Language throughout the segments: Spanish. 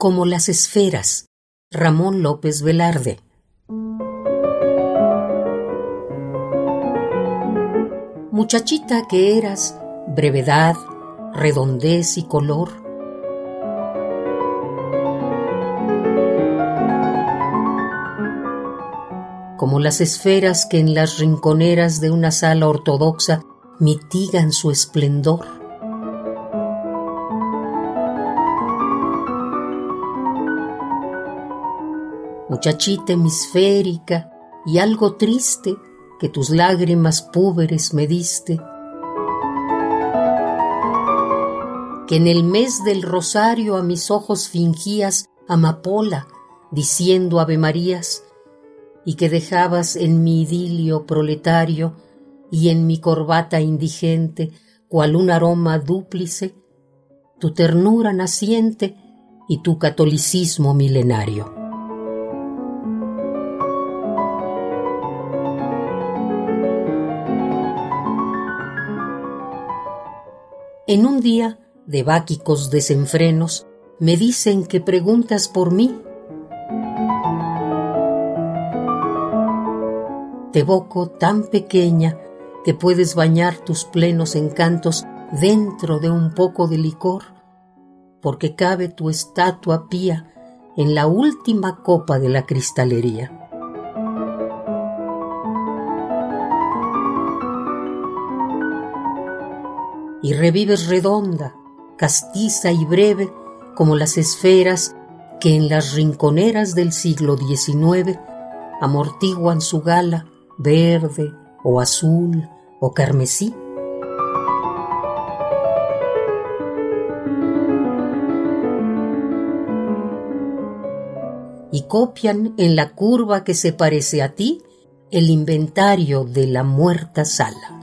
como las esferas. Ramón López Velarde. Muchachita que eras, brevedad, redondez y color. Como las esferas que en las rinconeras de una sala ortodoxa mitigan su esplendor muchachita hemisférica y algo triste que tus lágrimas púberes me diste. Que en el mes del rosario a mis ojos fingías amapola, diciendo Ave Marías, y que dejabas en mi idilio proletario y en mi corbata indigente, cual un aroma dúplice, tu ternura naciente y tu catolicismo milenario. En un día de báquicos desenfrenos, me dicen que preguntas por mí. Te evoco tan pequeña que puedes bañar tus plenos encantos dentro de un poco de licor, porque cabe tu estatua pía en la última copa de la cristalería. Y revives redonda, castiza y breve como las esferas que en las rinconeras del siglo XIX amortiguan su gala verde o azul o carmesí. y copian en la curva que se parece a ti el inventario de la muerta sala.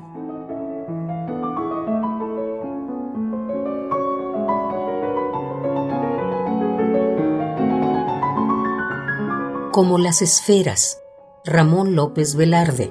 Como las esferas. Ramón López Velarde.